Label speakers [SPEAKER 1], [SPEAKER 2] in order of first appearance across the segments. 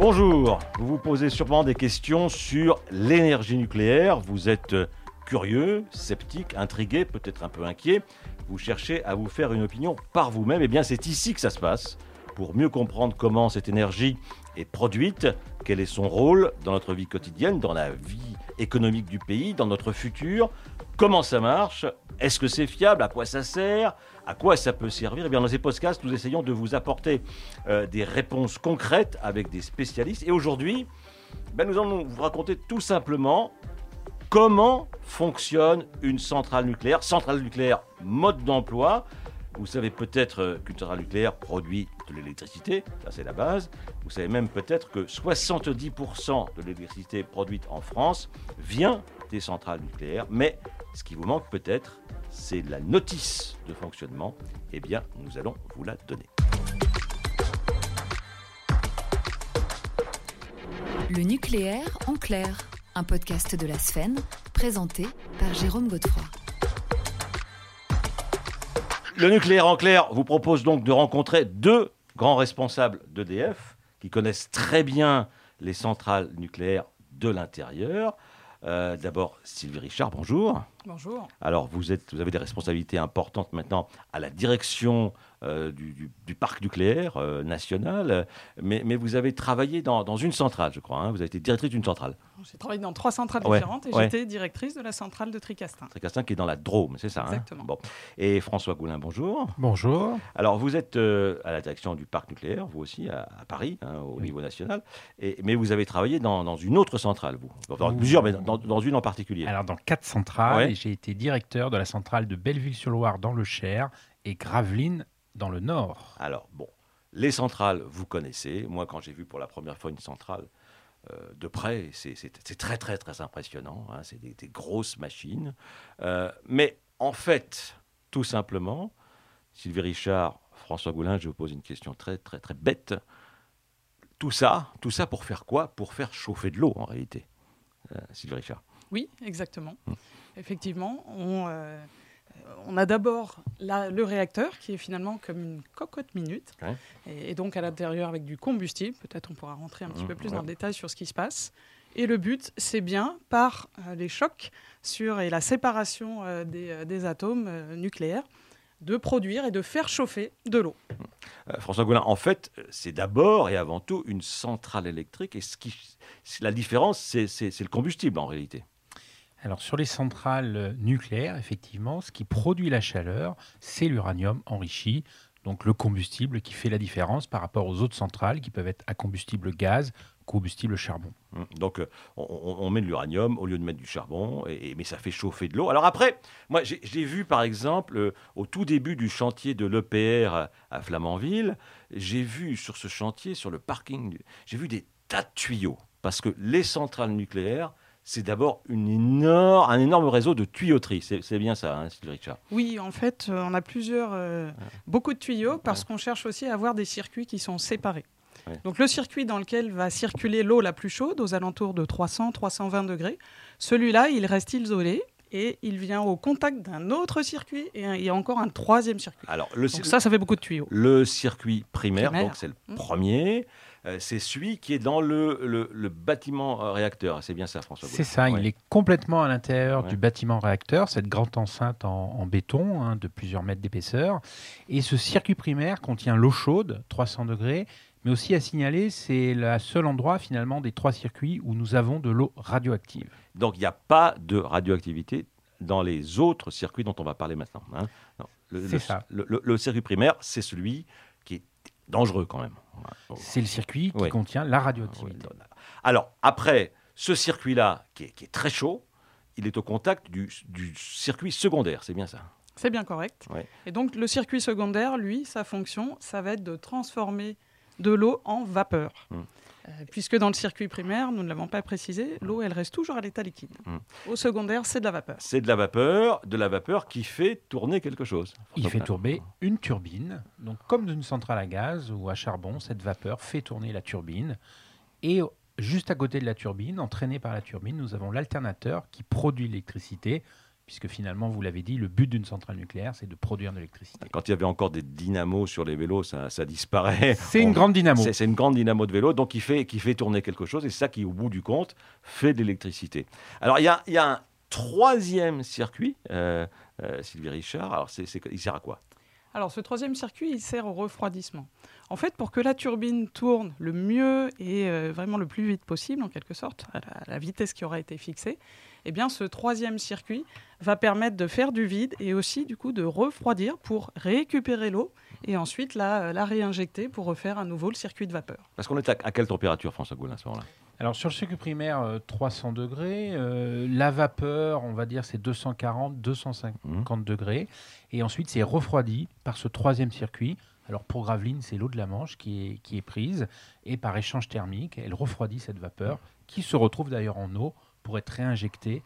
[SPEAKER 1] Bonjour, vous vous posez sûrement des questions sur l'énergie nucléaire. Vous êtes curieux, sceptique, intrigué, peut-être un peu inquiet. Vous cherchez à vous faire une opinion par vous-même. Eh bien, c'est ici que ça se passe. Pour mieux comprendre comment cette énergie est produite, quel est son rôle dans notre vie quotidienne, dans la vie économique du pays, dans notre futur, comment ça marche, est-ce que c'est fiable, à quoi ça sert, à quoi ça peut servir? Eh bien, dans ces podcasts, nous essayons de vous apporter euh, des réponses concrètes avec des spécialistes. Et aujourd'hui, ben, nous allons vous raconter tout simplement comment fonctionne une centrale nucléaire. Centrale nucléaire, mode d'emploi. Vous savez peut-être euh, qu'une centrale nucléaire produit de l'électricité, ça c'est la base. Vous savez même peut-être que 70% de l'électricité produite en France vient des centrales nucléaires. Mais ce qui vous manque peut-être, c'est la notice de fonctionnement. Eh bien, nous allons vous la donner.
[SPEAKER 2] Le nucléaire en clair, un podcast de la Sphène, présenté par Jérôme Godefroy.
[SPEAKER 1] Le nucléaire en clair vous propose donc de rencontrer deux grands responsables d'EDF qui connaissent très bien les centrales nucléaires de l'intérieur. Euh, D'abord, Sylvie Richard, bonjour.
[SPEAKER 3] Bonjour.
[SPEAKER 1] Alors, vous, êtes, vous avez des responsabilités importantes maintenant à la direction euh, du, du- du parc nucléaire euh, national, mais, mais vous avez travaillé dans, dans une centrale, je crois. hein. Vous avez été directrice d'une centrale,
[SPEAKER 3] J'ai travaillé dans trois centrales
[SPEAKER 1] Ouais,
[SPEAKER 3] différentes et
[SPEAKER 1] ouais.
[SPEAKER 3] j'étais directrice de la centrale de Tricastin.
[SPEAKER 1] Tricastin, qui est dans la Drôme, c'est ça hein
[SPEAKER 3] Exactement.
[SPEAKER 1] Bon. Et François Goulin, bonjour.
[SPEAKER 4] Bonjour.
[SPEAKER 1] Alors, vous êtes euh, à la direction du parc nucléaire, vous aussi, à, à Paris, hein, au
[SPEAKER 4] Oui.
[SPEAKER 1] niveau national, et, mais vous avez travaillé dans, dans une autre centrale, vous. Dans
[SPEAKER 4] Ouh.
[SPEAKER 1] plusieurs, mais dans, dans une en particulier.
[SPEAKER 4] Alors, dans quatre centrales,
[SPEAKER 1] Ouais.
[SPEAKER 4] et j'ai été directeur de la centrale de Belleville-sur-Loire dans le Cher et Gravelines dans le Nord.
[SPEAKER 1] Alors, bon, les centrales, vous connaissez. Moi, quand j'ai vu pour la première fois une centrale euh, de près, c'est très, très, très impressionnant. hein. C'est des, des grosses machines. Euh, mais en fait, tout simplement, Sylvie Richard, François Goulin, je vous pose une question très, très, très bête. Tout ça, tout ça pour faire quoi? Pour faire chauffer de l'eau, en réalité. Euh, Sylvie Richard.
[SPEAKER 3] Oui, exactement.
[SPEAKER 1] Mm.
[SPEAKER 3] Effectivement, on, euh, on a d'abord le réacteur qui est finalement comme une cocotte minute
[SPEAKER 1] Ouais.
[SPEAKER 3] et, et donc à l'intérieur avec du combustible. Peut-être on pourra rentrer un petit
[SPEAKER 1] Mm,
[SPEAKER 3] peu plus
[SPEAKER 1] ouais.
[SPEAKER 3] dans le détail sur ce qui se passe. Et le but, c'est bien par euh, les chocs sur, et la séparation euh, des, euh, des atomes euh, nucléaires de produire et de faire chauffer de l'eau.
[SPEAKER 1] François Goulin, en fait, c'est d'abord et avant tout une centrale électrique. Et ce qui, la différence, c'est le combustible en réalité.
[SPEAKER 4] Alors, sur les centrales euh, nucléaires, effectivement, ce qui produit la chaleur, c'est l'uranium enrichi, donc le combustible qui fait la différence par rapport aux autres centrales qui peuvent être à combustible gaz, combustible charbon.
[SPEAKER 1] Hum, Donc, euh, on, met de l'uranium au lieu de mettre du charbon, et, mais ça fait chauffer de l'eau. Alors après, moi, j'ai vu par exemple, euh, au tout début du chantier de l'EPR à, Flamanville, j'ai vu sur ce chantier, sur le parking, j'ai vu des tas de tuyaux. Parce que les centrales nucléaires, c'est d'abord un énorme réseau de tuyauterie. C'est bien ça, hein, Sylvie Richard.
[SPEAKER 3] Oui, en fait, euh, on a plusieurs, euh, beaucoup de tuyaux parce qu'on cherche aussi à avoir des circuits qui sont séparés.
[SPEAKER 1] Ouais.
[SPEAKER 3] Donc le circuit dans lequel va circuler l'eau la plus chaude, aux alentours de 300-320 degrés, celui-là, il reste isolé et il vient au contact d'un autre circuit et il y a encore un troisième circuit.
[SPEAKER 1] Alors, le,
[SPEAKER 3] Donc ça, ça fait beaucoup de tuyaux.
[SPEAKER 1] Le circuit primaire,
[SPEAKER 3] Primaire.
[SPEAKER 1] donc c'est le
[SPEAKER 3] Mm.
[SPEAKER 1] premier, c'est celui qui est dans le, le- le bâtiment euh, réacteur. C'est bien ça, François
[SPEAKER 4] C'est ça,
[SPEAKER 1] Ouais.
[SPEAKER 4] il est complètement à l'intérieur
[SPEAKER 1] Ouais.
[SPEAKER 4] du bâtiment réacteur, cette grande enceinte en, en béton hein, de plusieurs mètres d'épaisseur. Et ce circuit primaire contient l'eau chaude, 300 degrés, mais aussi à signaler, c'est le seul endroit finalement des trois circuits où nous avons de l'eau radioactive.
[SPEAKER 1] Donc, il n'y a pas de radioactivité dans les autres circuits dont on va parler maintenant. hein. Non, le,
[SPEAKER 4] C'est
[SPEAKER 1] le-
[SPEAKER 4] ça.
[SPEAKER 1] le- le- le circuit primaire, c'est celui dangereux quand même.
[SPEAKER 4] C'est le circuit qui contient la radioactivité.
[SPEAKER 1] Alors, après, ce circuit-là, qui est, qui est très chaud, il est au contact du, du circuit secondaire. C'est bien ça?
[SPEAKER 3] C'est bien correct.
[SPEAKER 1] Ouais.
[SPEAKER 3] Et donc le circuit secondaire, lui, sa fonction, ça va être de transformer de l'eau en vapeur.
[SPEAKER 1] Mm.
[SPEAKER 3] Euh, puisque dans le circuit primaire, nous ne l'avons pas précisé, l'eau, elle reste toujours à l'état liquide.
[SPEAKER 1] Mm.
[SPEAKER 3] Au secondaire, c'est de la vapeur.
[SPEAKER 1] C'est de la vapeur, de la vapeur qui fait tourner quelque chose.
[SPEAKER 4] Il fait tourner une turbine. Donc, comme d'une centrale à gaz ou à charbon, cette vapeur fait tourner la turbine. Et juste à côté de la turbine, entraîné par la turbine, nous avons l'alternateur qui produit l'électricité puisque finalement, vous l'avez dit, le but d'une centrale nucléaire, c'est de produire de l'électricité.
[SPEAKER 1] Quand il y avait encore des dynamos sur les vélos, ça, ça disparaît.
[SPEAKER 4] C'est une
[SPEAKER 1] On-
[SPEAKER 4] grande dynamo.
[SPEAKER 1] C'est c'est une grande dynamo de vélo, donc qui fait, qui fait tourner quelque chose, et c'est ça qui, au bout du compte, fait de l'électricité. Alors, il y a, il y a un troisième circuit, euh, euh, Sylvie Richard. Alors, c'est c'est- il sert à quoi?
[SPEAKER 3] Alors, ce troisième circuit, il sert au refroidissement. En fait, pour que la turbine tourne le mieux et euh, vraiment le plus vite possible, en quelque sorte, à la, à la vitesse qui aura été fixée, eh bien, ce troisième circuit va permettre de faire du vide et aussi, du coup, de refroidir pour récupérer l'eau et ensuite la, la réinjecter pour refaire à nouveau le circuit de vapeur.
[SPEAKER 1] Parce qu'on est à, à quelle température, François Goulin, à ce moment-là?
[SPEAKER 4] Alors sur le circuit primaire, euh, 300 degrés. euh, la vapeur, on va dire, c'est 240, 250 degrés. Et ensuite, c'est refroidi par ce troisième circuit. Alors pour Gravelines, c'est l'eau de la Manche qui est, qui est prise. Et par échange thermique, elle refroidit cette vapeur, qui se retrouve d'ailleurs en eau pour être réinjectée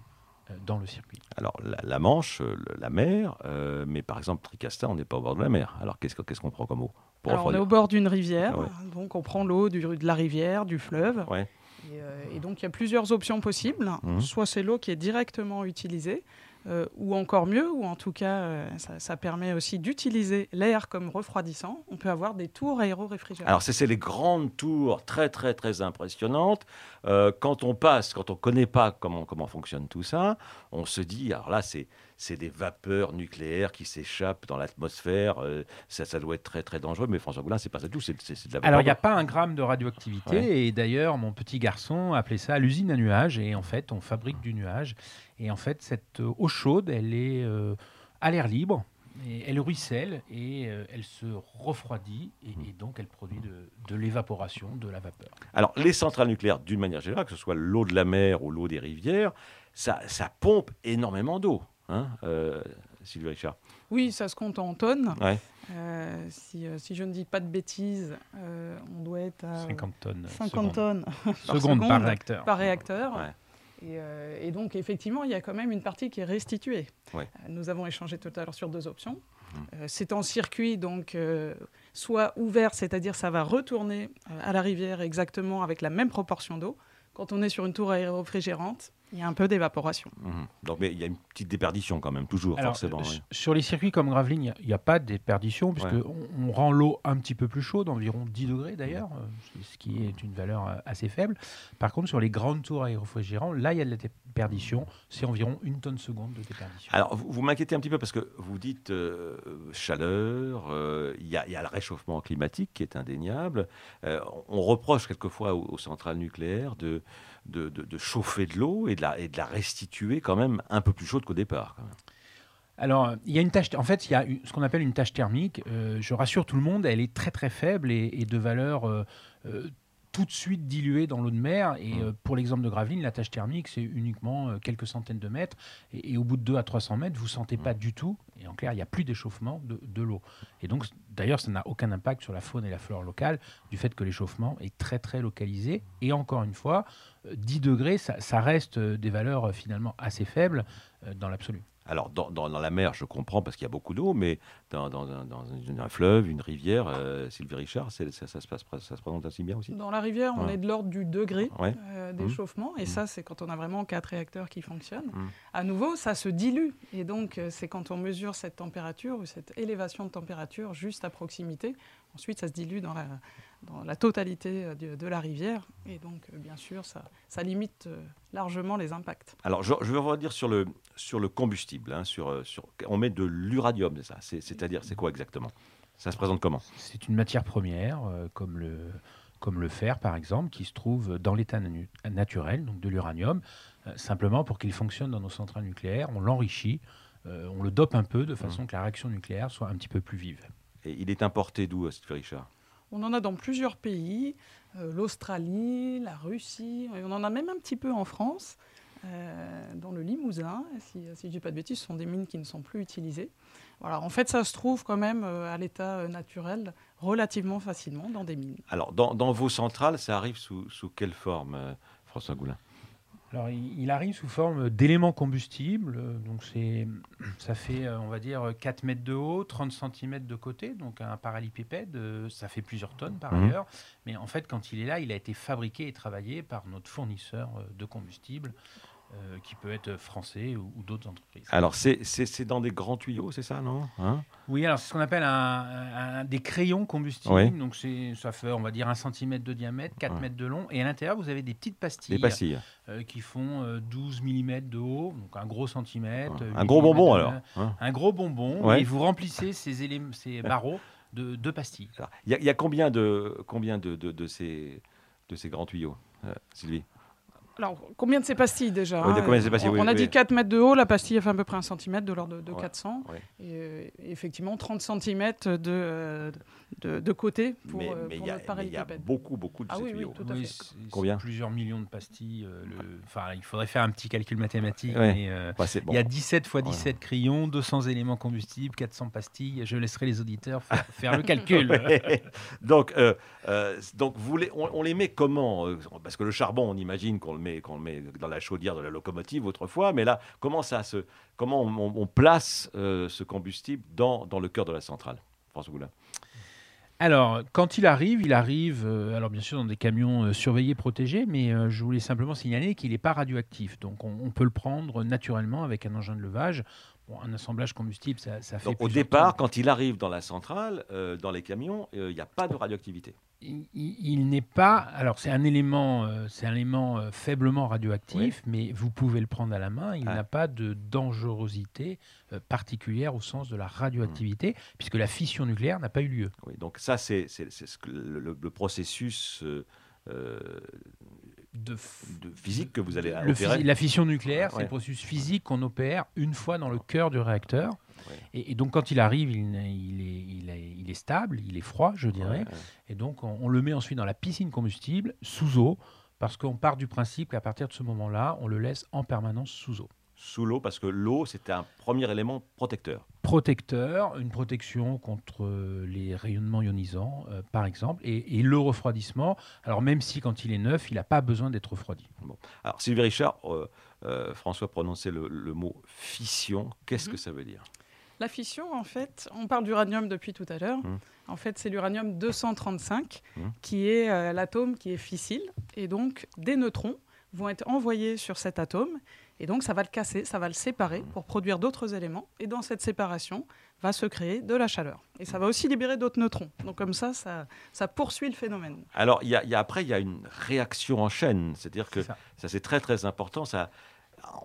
[SPEAKER 4] euh, dans le circuit.
[SPEAKER 1] Alors, la, la Manche, euh, le- la mer, euh, mais par exemple, Tricastin, on n'est pas au bord de la mer. Alors, qu'est-ce que- qu'est-ce qu'on prend comme eau pour
[SPEAKER 3] Alors, on est au bord d'une rivière,
[SPEAKER 1] Ah ouais.
[SPEAKER 3] donc on prend l'eau du- de la rivière, du fleuve.
[SPEAKER 1] Ouais.
[SPEAKER 3] Et, euh, et donc, il y a plusieurs options possibles.
[SPEAKER 1] Mhm.
[SPEAKER 3] Soit c'est l'eau qui est directement utilisée, euh, ou encore mieux, ou en tout cas, euh, ça, permet aussi d'utiliser l'air comme refroidissant. On peut avoir des tours aéro-réfrigérants.
[SPEAKER 1] Alors, c'est les grandes tours très, très, très impressionnantes. Euh, quand on passe, quand on ne connaît pas comment, comment fonctionne tout ça, on se dit, alors là, c'est c'est des vapeurs nucléaires qui s'échappent dans l'atmosphère. euh, ça, ça doit être très, très dangereux. Mais François Goulin, c'est pas ça du tout. C'est c'est- c'est de la vapeur.
[SPEAKER 4] Alors, il n'y a pas un gramme de radioactivité.
[SPEAKER 1] Ouais.
[SPEAKER 4] Et d'ailleurs, mon petit garçon appelait ça l'usine à nuages. Et en fait, on fabrique du nuage. Et en fait, cette euh, eau chaude, elle est euh, à l'air libre. Et elle ruisselle et euh, elle se refroidit. Et, et donc, elle produit de, de l'évaporation, de la vapeur.
[SPEAKER 1] Alors, les centrales nucléaires, d'une manière générale, que ce soit l'eau de la mer ou l'eau des rivières, ça, ça pompe énormément d'eau. Hein, euh, Sylvie Richard
[SPEAKER 3] Oui, ça se compte en tonnes.
[SPEAKER 1] Ouais.
[SPEAKER 3] Euh, si, euh, si je ne dis pas de bêtises, euh, on doit être à
[SPEAKER 4] 50 tonnes.
[SPEAKER 3] 50
[SPEAKER 4] secondes.
[SPEAKER 3] tonnes seconde
[SPEAKER 4] par réacteur.
[SPEAKER 3] par réacteur.
[SPEAKER 1] Ouais.
[SPEAKER 3] Et, euh, et donc, effectivement, il y a quand même une partie qui est restituée.
[SPEAKER 1] Ouais.
[SPEAKER 3] Nous avons échangé tout à l'heure sur deux options. Euh, c'est en circuit, donc, euh, soit ouvert, c'est-à-dire ça va retourner euh, à la rivière exactement avec la même proportion d'eau. Quand on est sur une tour aéro-réfrigérante, il y a un peu d'évaporation.
[SPEAKER 1] Mhm. Donc, mais il y a une petite déperdition quand même, toujours,
[SPEAKER 4] Alors,
[SPEAKER 1] forcément.
[SPEAKER 4] Sur les circuits comme Gravelines, il n'y a, pas de déperdition, puisque
[SPEAKER 1] Ouais.
[SPEAKER 4] on, rend l'eau un petit peu plus chaude, environ 10 degrés d'ailleurs, euh, ce qui est une valeur euh, assez faible. Par contre, sur les grandes tours aéro-réfrigérantes, là, il y a de la déperdition, c'est environ une tonne seconde de déperdition.
[SPEAKER 1] Alors, vous, vous m'inquiétez un petit peu parce que vous dites euh, chaleur, euh, il y, a- il y a le réchauffement climatique qui est indéniable. Euh, on reproche quelquefois aux, aux centrales nucléaires de, de, de- de chauffer de l'eau et, de et de la restituer quand même un peu plus chaude qu'au départ.
[SPEAKER 4] Alors, il y a une tâche, en fait, il y a ce qu'on appelle une tâche thermique. Euh, je rassure tout le monde, elle est très très faible et, et de valeur euh, euh, tout de suite diluée dans l'eau de mer. Et
[SPEAKER 1] Mm.
[SPEAKER 4] euh, pour l'exemple de Gravelines, la tâche thermique, c'est uniquement euh, quelques centaines de mètres. Et, et au bout de 2 à 300 mètres, vous sentez pas du tout. Et en clair, il n'y a plus d'échauffement de, de l'eau. Et donc, d'ailleurs, ça n'a aucun impact sur la faune et la flore locale du fait que l'échauffement est très très localisé. Et encore une fois, euh, 10 degrés, ça, ça reste euh, des valeurs euh, finalement assez faibles euh, dans l'absolu.
[SPEAKER 1] Alors, dans, dans- dans la mer, je comprends parce qu'il y a beaucoup d'eau, mais dans, dans un, fleuve, une rivière, euh, Sylvie Richard, ça, ça se passe, ça se présente ainsi bien aussi?
[SPEAKER 3] Dans la rivière, on
[SPEAKER 1] Ouais.
[SPEAKER 3] est de l'ordre du degré
[SPEAKER 1] Ouais.
[SPEAKER 3] euh, d'échauffement. Et ça, c'est quand on a vraiment quatre réacteurs qui fonctionnent.
[SPEAKER 1] Mhm.
[SPEAKER 3] À nouveau, ça se dilue. Et donc, euh, c'est quand on mesure cette température ou cette élévation de température juste à proximité. Ensuite, ça se dilue dans la, dans la totalité euh, de, de la rivière. Et donc, euh, bien sûr, ça, ça limite euh, largement les impacts.
[SPEAKER 1] Alors, je, je vais revenir sur le, sur le combustible. hein, sur, sur, on met de l'uranium, c'est ça? C'est- C'est-à-dire, c'est quoi exactement? Ça se présente comment?
[SPEAKER 4] C'est une matière première, euh, comme, le, comme le fer par exemple, qui se trouve dans l'état naturel, donc de l'uranium. Euh, simplement, pour qu'il fonctionne dans nos centrales nucléaires, on l'enrichit, euh, on le dope un peu de façon que la réaction nucléaire soit un petit peu plus vive.
[SPEAKER 1] Et il est importé d'où, Sylvie Richard?
[SPEAKER 3] On en a dans plusieurs pays, euh, l'Australie, la Russie, on en a même un petit peu en France, euh, dans le Limousin. Si, je ne dis pas de bêtises, ce sont des mines qui ne sont plus utilisées. Voilà, en fait, ça se trouve quand même euh, à l'état naturel relativement facilement dans des mines.
[SPEAKER 1] Alors, dans, vos centrales, ça arrive sous, sous quelle forme, François Goulin?
[SPEAKER 4] Alors, il, arrive sous forme d'éléments combustibles. Donc, c'est, ça fait, on va dire, 4 mètres de haut, 30 cm de côté. Donc, un parallépipède, ça fait plusieurs tonnes par
[SPEAKER 1] Mhm.
[SPEAKER 4] ailleurs. Mais en fait, quand il est là, il a été fabriqué et travaillé par notre fournisseur de combustible. Euh, qui peut être français ou, ou d'autres entreprises.
[SPEAKER 1] Alors, c'est- dans des grands tuyaux, c'est ça, non? Hein?
[SPEAKER 4] Oui, alors c'est ce qu'on appelle un, un- des crayons combustibles.
[SPEAKER 1] Oui.
[SPEAKER 4] Donc ça fait, on va dire, un centimètre de diamètre, 4
[SPEAKER 1] Ouais.
[SPEAKER 4] mètres de long. Et à l'intérieur, vous avez des petites pastilles,
[SPEAKER 1] Des pastilles.
[SPEAKER 4] euh, qui font euh, 12 mm de haut, donc un gros centimètre.
[SPEAKER 1] Un
[SPEAKER 4] 8
[SPEAKER 1] gros bonbon,
[SPEAKER 4] de-
[SPEAKER 1] alors. hein
[SPEAKER 4] Un gros bonbon.
[SPEAKER 1] Ouais.
[SPEAKER 4] Et vous remplissez ces, éléments, ces barreaux de, de pastilles.
[SPEAKER 1] Il y, a- il y a combien de, combien de, de, de ces, de ces grands tuyaux, euh, Sylvie?
[SPEAKER 3] Alors, combien de ces pastilles déjà
[SPEAKER 1] Oui,
[SPEAKER 3] hein
[SPEAKER 1] combien de ces pastilles,
[SPEAKER 3] On,
[SPEAKER 1] oui,
[SPEAKER 3] on a
[SPEAKER 1] oui.
[SPEAKER 3] dit 4 mètres de haut, la pastille fait à peu près un centimètre de l'ordre de, de
[SPEAKER 1] Ouais,
[SPEAKER 3] 400.
[SPEAKER 1] ouais.
[SPEAKER 3] Et euh, effectivement, 30 cm de, euh, de, de côté pour,
[SPEAKER 1] Mais
[SPEAKER 3] euh,
[SPEAKER 1] mais
[SPEAKER 3] pour
[SPEAKER 1] il y a,
[SPEAKER 3] notre
[SPEAKER 1] mais il y a
[SPEAKER 3] parallélepipède.
[SPEAKER 1] beaucoup, beaucoup de
[SPEAKER 3] Ah
[SPEAKER 1] ces
[SPEAKER 3] oui, oui,
[SPEAKER 1] tuyaux.
[SPEAKER 3] tout à
[SPEAKER 4] Oui,
[SPEAKER 3] fait.
[SPEAKER 4] c'est- c'est
[SPEAKER 1] Combien
[SPEAKER 4] Plusieurs millions de pastilles. euh, le- Enfin, il faudrait faire un petit calcul mathématique.
[SPEAKER 1] Ouais.
[SPEAKER 4] mais, euh,
[SPEAKER 1] Bah, bon.
[SPEAKER 4] Il y a 17 fois 17 crayons, 200 éléments combustibles, 400 pastilles. Je laisserai les auditeurs faire, faire le calcul.
[SPEAKER 1] donc, euh, euh, donc vous les, on, on les met comment Parce que le charbon, on imagine qu'on le met, qu'on le met dans la chaudière de la locomotive autrefois, mais là, comment ça se, comment on, on- on place euh, ce combustible dans, dans le cœur de la centrale François Goulin.
[SPEAKER 4] Alors, quand il arrive, il arrive, euh, alors bien sûr dans des camions euh, surveillés, protégés, mais euh, je voulais simplement signaler qu'il n'est pas radioactif. Donc, on, on peut le prendre naturellement avec un engin de levage. Bon, un assemblage combustible, ça, ça fait.
[SPEAKER 1] Donc, au départ, quand il arrive dans la centrale, euh, dans les camions, euh, il n'y a pas de radioactivité.
[SPEAKER 4] il, n'est pas. Alors, c'est un élément, euh, c'est un élément faiblement radioactif, mais vous pouvez le prendre à la main. Il
[SPEAKER 1] Ah.
[SPEAKER 4] n'a pas de dangerosité particulière au sens de la radioactivité, puisque la fission nucléaire n'a pas eu lieu.
[SPEAKER 1] Oui, donc ça, c'est ce le, processus
[SPEAKER 4] De
[SPEAKER 1] de physique que vous allez
[SPEAKER 4] Le
[SPEAKER 1] opérer.
[SPEAKER 4] la fission nucléaire, c'est le processus physique qu'on opère une fois dans le cœur du réacteur.
[SPEAKER 1] Ouais.
[SPEAKER 4] Et, et donc, quand il arrive, il, est, il est- il est stable, il est froid, je dirais.
[SPEAKER 1] Ouais,
[SPEAKER 4] Et donc, on, on le met ensuite dans la piscine combustible, sous eau, parce qu'on part du principe qu'à partir de ce moment-là, on le laisse en permanence sous eau.
[SPEAKER 1] Sous l'eau, parce que l'eau, c'était un premier élément protecteur.
[SPEAKER 4] Protecteur, une protection contre euh, les rayonnements ionisants, euh, par exemple, et, et le refroidissement. Alors, même si quand il est neuf, il n'a pas besoin d'être refroidi.
[SPEAKER 1] Alors, Sylvie Richard, euh, euh, François prononçait le, le mot fission. Qu'est-ce
[SPEAKER 3] Mhm.
[SPEAKER 1] que ça veut dire?
[SPEAKER 3] La fission, en fait, on parle d'uranium depuis tout à l'heure.
[SPEAKER 1] Mhm.
[SPEAKER 3] En fait, c'est l'uranium 235
[SPEAKER 1] Mhm.
[SPEAKER 3] qui est euh, l'atome qui est fissile. Et donc, des neutrons vont être envoyés sur cet atome. Et donc, ça va le casser, ça va le séparer pour produire d'autres éléments. Et dans cette séparation, va se créer de la chaleur. Et ça va aussi libérer d'autres neutrons. Donc, comme ça, ça, ça poursuit le phénomène.
[SPEAKER 1] Alors, il y a, il y a- après, il y a une réaction en chaîne. C'est-à-dire que
[SPEAKER 4] ça.
[SPEAKER 1] ça, c'est très, très important. Ça,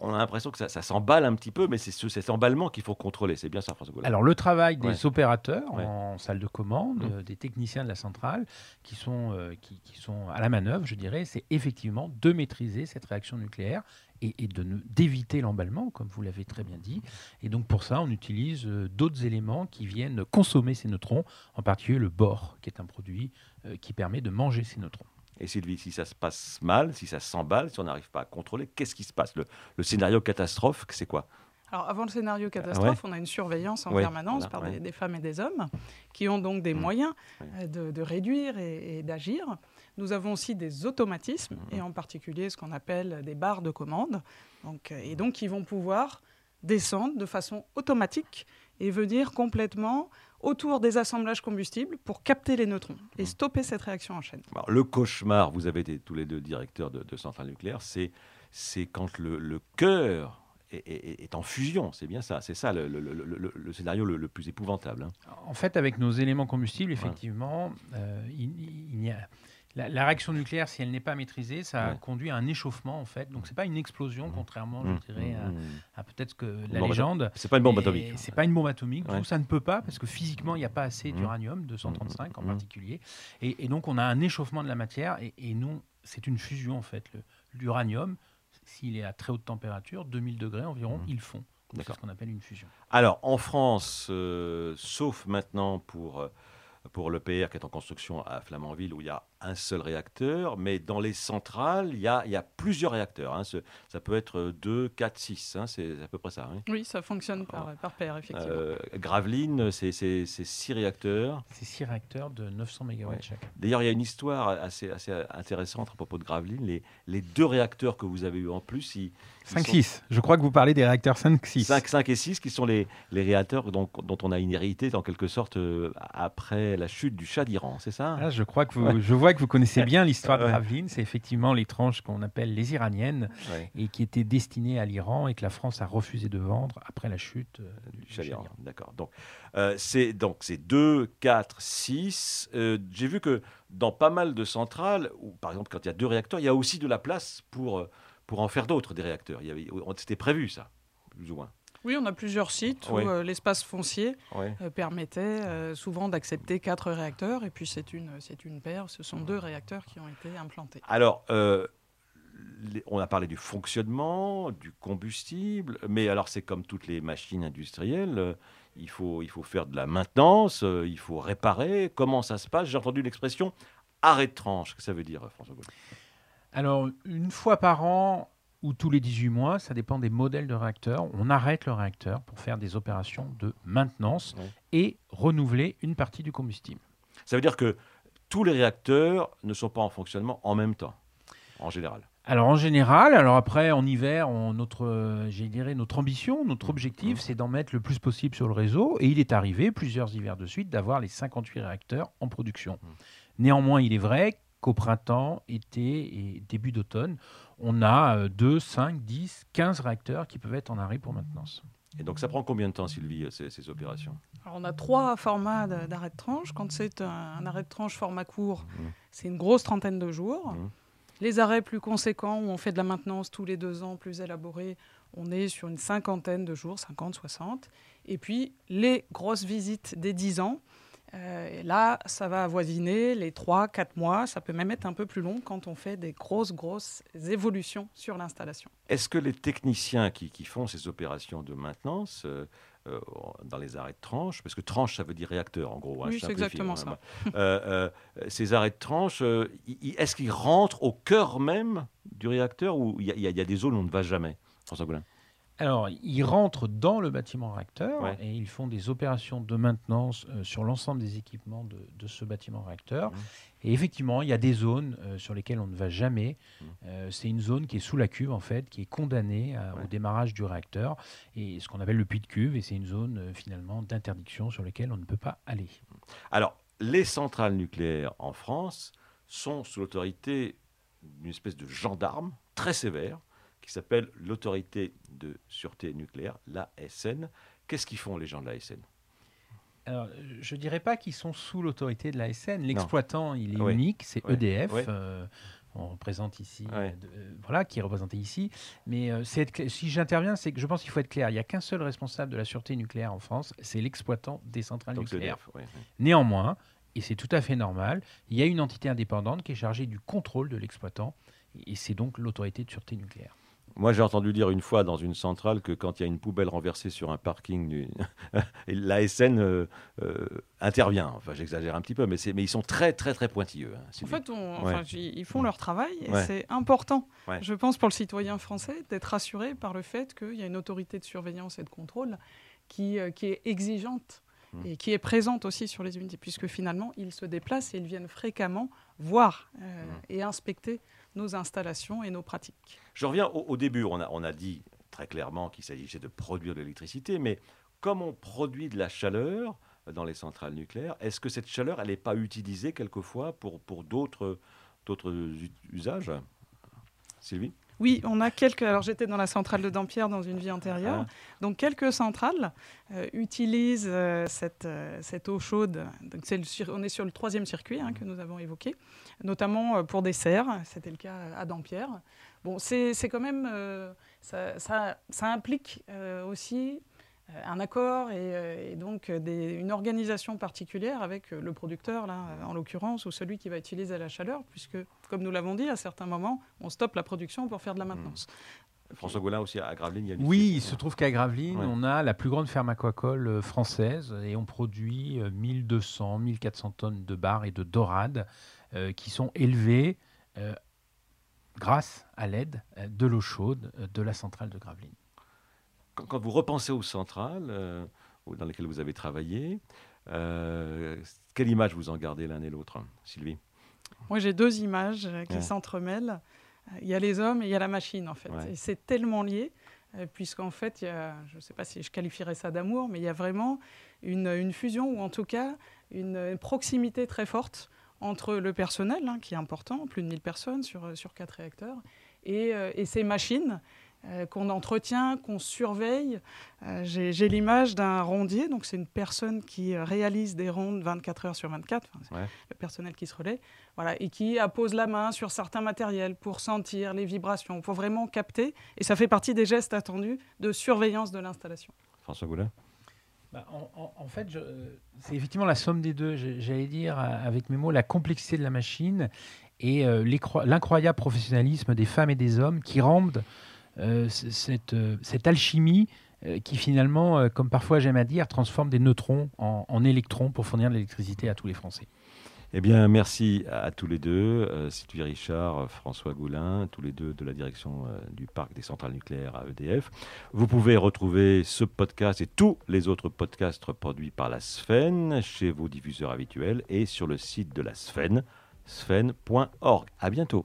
[SPEAKER 1] on a l'impression que ça, ça s'emballe un petit peu, mais c'est ce- cet emballement qu'il faut contrôler. C'est bien ça, François Goulard
[SPEAKER 4] Alors le travail des
[SPEAKER 1] Ouais.
[SPEAKER 4] opérateurs
[SPEAKER 1] Ouais.
[SPEAKER 4] en salle de commande,
[SPEAKER 1] Mhm.
[SPEAKER 4] euh, des techniciens de la centrale qui sont, euh, qui, qui sont à la manœuvre, je dirais, c'est effectivement de maîtriser cette réaction nucléaire et, et de ne- d'éviter l'emballement, comme vous l'avez très bien dit. Et donc pour ça, on utilise euh, d'autres éléments qui viennent consommer ces neutrons, en particulier le bore, qui est un produit euh, qui permet de manger ces neutrons.
[SPEAKER 1] Et Sylvie, si ça se passe mal, si ça s'emballe, si on n'arrive pas à contrôler, qu'est-ce qui se passe le, le scénario catastrophe, c'est quoi?
[SPEAKER 3] Alors, avant le scénario catastrophe, on a une surveillance en
[SPEAKER 1] Ouais,
[SPEAKER 3] permanence
[SPEAKER 1] voilà,
[SPEAKER 3] par
[SPEAKER 1] ouais.
[SPEAKER 3] des, des femmes et des hommes qui ont donc des
[SPEAKER 1] Mhm.
[SPEAKER 3] moyens euh, de, de réduire et, et d'agir. Nous avons aussi des automatismes,
[SPEAKER 1] Mhm.
[SPEAKER 3] et en particulier ce qu'on appelle des barres de commande, donc, euh, et donc qui vont pouvoir descendre de façon automatique et venir complètement autour des assemblages combustibles pour capter les neutrons et
[SPEAKER 1] Mhm.
[SPEAKER 3] stopper cette réaction en chaîne.
[SPEAKER 1] Alors, Le cauchemar, vous avez été tous les deux directeurs de, de centrales nucléaires, c'est c'est quand le, le cœur est, est- est en fusion. C'est bien ça. C'est ça le, le- le- le- le scénario le, le plus épouvantable. hein.
[SPEAKER 4] En fait, avec nos éléments combustibles, effectivement, euh, il, il y a la, la réaction nucléaire, si elle n'est pas maîtrisée, ça
[SPEAKER 1] Ouais.
[SPEAKER 4] conduit à un échauffement en fait. Donc c'est pas une explosion,
[SPEAKER 1] Mhm.
[SPEAKER 4] contrairement,
[SPEAKER 1] Mmh,
[SPEAKER 4] je dirais, à,
[SPEAKER 1] mmh, mmh.
[SPEAKER 4] à peut-être que la
[SPEAKER 1] bombe
[SPEAKER 4] légende.
[SPEAKER 1] C'est pas une bombe atomique.
[SPEAKER 4] C'est pas une bombe atomique.
[SPEAKER 1] Ouais.
[SPEAKER 4] tout, ça ne peut pas parce que physiquement il n'y a pas assez d'uranium 235 en particulier. Et, et donc on a un échauffement de la matière et, et nous c'est une fusion en fait. L'uranium, s'il est à très haute température, 2000 degrés environ, il fond. C'est ce qu'on appelle une fusion.
[SPEAKER 1] Alors, en France, euh, sauf maintenant pour, euh, pour l'EPR qui est en construction à Flamanville, où il y a un seul réacteur, mais dans les centrales, il y a, il y a plusieurs réacteurs. hein. Ça peut être 2, 4, 6, c'est à peu près ça. hein.
[SPEAKER 3] Oui, ça fonctionne par, par paire, effectivement.
[SPEAKER 1] Euh, Gravelines, c'est 6 réacteurs.
[SPEAKER 4] C'est six réacteurs de 900 MW
[SPEAKER 1] Ouais.
[SPEAKER 4] chacun.
[SPEAKER 1] D'ailleurs, il y a une histoire assez, assez intéressante à propos de Gravelines. Les, les deux réacteurs que vous avez eu en plus, ils, ils sont-
[SPEAKER 4] 5-6. Je crois que vous parlez des réacteurs 5-6.
[SPEAKER 1] 5, 5 et 6 qui sont les, les réacteurs dont, dont on a une hérité en quelque sorte euh, après la chute du Shah d'Iran, c'est ça?
[SPEAKER 4] Ah, je crois que vous, je vois que vous connaissez bien l'histoire de. Gravelines. C'est effectivement les tranches qu'on appelle les iraniennes et qui étaient destinées à l'Iran et que la France a refusé de vendre après la chute euh, du
[SPEAKER 1] Chalian. D'accord. Donc, euh, c'est donc c'est 2, 4, 6. J'ai vu que dans pas mal de centrales, ou par exemple quand il y a deux réacteurs, il y a aussi de la place pour, euh, pour en faire d'autres des réacteurs. C'était prévu ça, plus ou moins.
[SPEAKER 3] Oui, on a plusieurs sites
[SPEAKER 1] Oui.
[SPEAKER 3] où euh, l'espace foncier euh, permettait euh, souvent d'accepter quatre réacteurs. Et puis c'est une, c'est une paire, ce sont deux réacteurs qui ont été implantés.
[SPEAKER 1] Alors, euh, les- on a parlé du fonctionnement, du combustible, mais alors c'est comme toutes les machines industrielles, euh, il, faut, il faut faire de la maintenance, euh, il faut réparer. Comment ça se passe? J'ai entendu l'expression arrêt de tranche. Qu'est-ce que ça veut dire, François Gaultier
[SPEAKER 4] Alors, une fois par an ou tous les 18 mois, ça dépend des modèles de réacteurs, on arrête le réacteur pour faire des opérations de maintenance
[SPEAKER 1] Ouais.
[SPEAKER 4] et renouveler une partie du combustible.
[SPEAKER 1] Ça veut dire que tous les réacteurs ne sont pas en fonctionnement en même temps, en général.
[SPEAKER 4] Alors en général, alors après en hiver, on- notre, euh, dirais notre ambition, notre
[SPEAKER 1] Mmh.
[SPEAKER 4] objectif, c'est d'en mettre le plus possible sur le réseau. Et il est arrivé plusieurs hivers de suite d'avoir les 58 réacteurs en production.
[SPEAKER 1] Mmh.
[SPEAKER 4] Néanmoins, il est vrai qu'au printemps, été et début d'automne, on a euh, 2, 5, 10, 15 réacteurs qui peuvent être en arrêt pour maintenance.
[SPEAKER 1] Et donc ça prend combien de temps, Sylvie, euh, ces, ces opérations?
[SPEAKER 3] Alors, on a trois formats d'arrêt de tranche. Quand c'est un, un arrêt de tranche format court,
[SPEAKER 1] Mhm.
[SPEAKER 3] c'est une grosse trentaine de jours.
[SPEAKER 1] Mhm.
[SPEAKER 3] Les arrêts plus conséquents, où on fait de la maintenance tous les deux ans, plus élaborés, on est sur une cinquantaine de jours, 50, 60. Et puis, les grosses visites des 10 ans, euh, et là, ça va avoisiner les 3, 4 mois. Ça peut même être un peu plus long quand on fait des grosses, grosses évolutions sur l'installation.
[SPEAKER 1] Est-ce que les techniciens qui, qui font ces opérations de maintenance euh, euh, dans les arrêts de tranche, parce que tranche ça veut dire réacteur en gros, hein,
[SPEAKER 3] Oui, c'est exactement
[SPEAKER 1] hein,
[SPEAKER 3] ça.
[SPEAKER 1] ces arrêts de tranche, est-ce qu'ils rentrent au cœur même du réacteur ou il y, y a des zones où on ne va jamais François Goulin
[SPEAKER 4] Alors, ils rentrent dans le bâtiment réacteur
[SPEAKER 1] Ouais.
[SPEAKER 4] et ils font des opérations de maintenance euh, sur l'ensemble des équipements de, de ce bâtiment réacteur.
[SPEAKER 1] Mhm.
[SPEAKER 4] Et effectivement, il y a des zones euh, sur lesquelles on ne va jamais.
[SPEAKER 1] Mhm.
[SPEAKER 4] Euh, c'est une zone qui est sous la cuve, en fait, qui est condamnée à-
[SPEAKER 1] Ouais.
[SPEAKER 4] au démarrage du réacteur, et ce qu'on appelle le puits de cuve. Et c'est une zone, finalement, d'interdiction sur laquelle on ne peut pas aller.
[SPEAKER 1] Alors, les centrales nucléaires en France sont sous l'autorité d'une espèce de gendarme très sévère qui s'appelle l'autorité de sûreté nucléaire, l'ASN. Qu'est-ce qu'ils font les gens de l'ASN
[SPEAKER 4] Alors, je ne dirais pas qu'ils sont sous l'autorité de la SN. L'exploitant, il est
[SPEAKER 1] Oui.
[SPEAKER 4] unique, c'est. EDF. Euh, on représente ici,
[SPEAKER 1] Ouais.
[SPEAKER 4] euh, euh, voilà, qui est représenté ici. Mais euh, c'est si j'interviens, c'est que je pense qu'il faut être clair. Il n'y a qu'un seul responsable de la sûreté nucléaire en France, c'est l'exploitant des centrales
[SPEAKER 1] Donc
[SPEAKER 4] nucléaires.
[SPEAKER 1] EDF. ouais, ouais.
[SPEAKER 4] Néanmoins, et c'est tout à fait normal, il y a une entité indépendante qui est chargée du contrôle de l'exploitant, et c'est donc l'autorité de sûreté nucléaire.
[SPEAKER 1] Moi, j'ai entendu dire une fois dans une centrale que quand il y a une poubelle renversée sur un parking, du... l'ASN euh, euh, intervient. Enfin, j'exagère un petit peu, mais, ils sont très, très, très pointilleux. hein,
[SPEAKER 3] En fait, on-
[SPEAKER 1] Ouais.
[SPEAKER 3] enfin, j- ils font leur travail et
[SPEAKER 1] Ouais.
[SPEAKER 3] c'est important,
[SPEAKER 1] Ouais.
[SPEAKER 3] je pense, pour le citoyen français, d'être rassuré par le fait qu'il y a une autorité de surveillance et de contrôle qui, euh, qui est exigeante
[SPEAKER 1] Mm.
[SPEAKER 3] et qui est présente aussi sur les unités, puisque finalement, ils se déplacent et ils viennent fréquemment voir euh,
[SPEAKER 1] Mm.
[SPEAKER 3] et inspecter nos installations et nos pratiques.
[SPEAKER 1] Je reviens au, au début. On a, on a dit très clairement qu'il s'agissait de produire de l'électricité, mais comme on produit de la chaleur dans les centrales nucléaires, est-ce que cette chaleur, elle n'est pas utilisée quelquefois pour, pour d'autres, usages? Sylvie?
[SPEAKER 3] Oui, on a quelques. Alors, j'étais dans la centrale de Dampierre dans une vie antérieure.
[SPEAKER 1] Ah.
[SPEAKER 3] Donc, quelques centrales euh, utilisent euh, cette, euh, cette eau chaude. Donc, le on est sur le troisième circuit hein, que nous avons évoqué, notamment pour des serres. C'était le cas à Dampierre. Bon, c'est quand même. ça, ça- ça implique aussi un accord et, euh, et donc euh, des- une organisation particulière avec euh, le producteur, là, euh, en l'occurrence, ou celui qui va utiliser la chaleur, puisque, comme nous l'avons dit, à certains moments, on stoppe la production pour faire de la maintenance.
[SPEAKER 1] François Gaulin aussi à Gravelines, il y a une
[SPEAKER 4] Oui, il se trouve qu'à Gravelines,
[SPEAKER 1] Ouais.
[SPEAKER 4] on a la plus grande ferme aquacole euh, française et on produit euh, 1200, 1400 tonnes de bars et de dorades euh, qui sont élevées euh, grâce à l'aide euh, de l'eau chaude euh, de la centrale de Gravelines.
[SPEAKER 1] Quand, quand vous repensez aux centrales euh, dans lesquelles vous avez travaillé, euh, quelle image vous en gardez l'un et l'autre, Sylvie?
[SPEAKER 3] Moi, j'ai deux images euh, qui
[SPEAKER 1] Ouais.
[SPEAKER 3] s'entremêlent. Il y a les hommes et il y a la machine, en fait.
[SPEAKER 1] Ouais.
[SPEAKER 3] Et c'est tellement lié, puisqu'en fait, il y a, je ne sais pas si je qualifierais ça d'amour, mais il y a vraiment une, une fusion, ou en tout cas une, une proximité très forte entre le personnel, hein, qui est important, plus de 1000 personnes sur, sur 4 réacteurs, et, et ces machines euh, qu'on entretient, qu'on surveille. Euh, j'ai l'image d'un rondier, donc c'est une personne qui réalise des rondes 24 heures sur 24, le personnel qui se relaie, voilà, et qui appose la main sur certains matériels pour sentir les vibrations, pour vraiment capter, et ça fait partie des gestes attendus de surveillance de l'installation.
[SPEAKER 1] François Goulin
[SPEAKER 4] bah, en, fait, c'est effectivement la somme des deux. J'allais dire, avec mes mots, la complexité de la machine et euh, l'incroyable professionnalisme des femmes et des hommes qui rendent euh, cette, euh, cette, alchimie euh, qui finalement, comme parfois j'aime à dire, transforme des neutrons en, électrons pour fournir de l'électricité à tous les Français.
[SPEAKER 1] Eh bien, merci à tous les deux, Sylvie Richard, François Goulin, tous les deux de la direction du parc des centrales nucléaires à EDF. Vous pouvez retrouver ce podcast et tous les autres podcasts produits par la SFEN chez vos diffuseurs habituels et sur le site de la SFEN, sfen.org. À bientôt.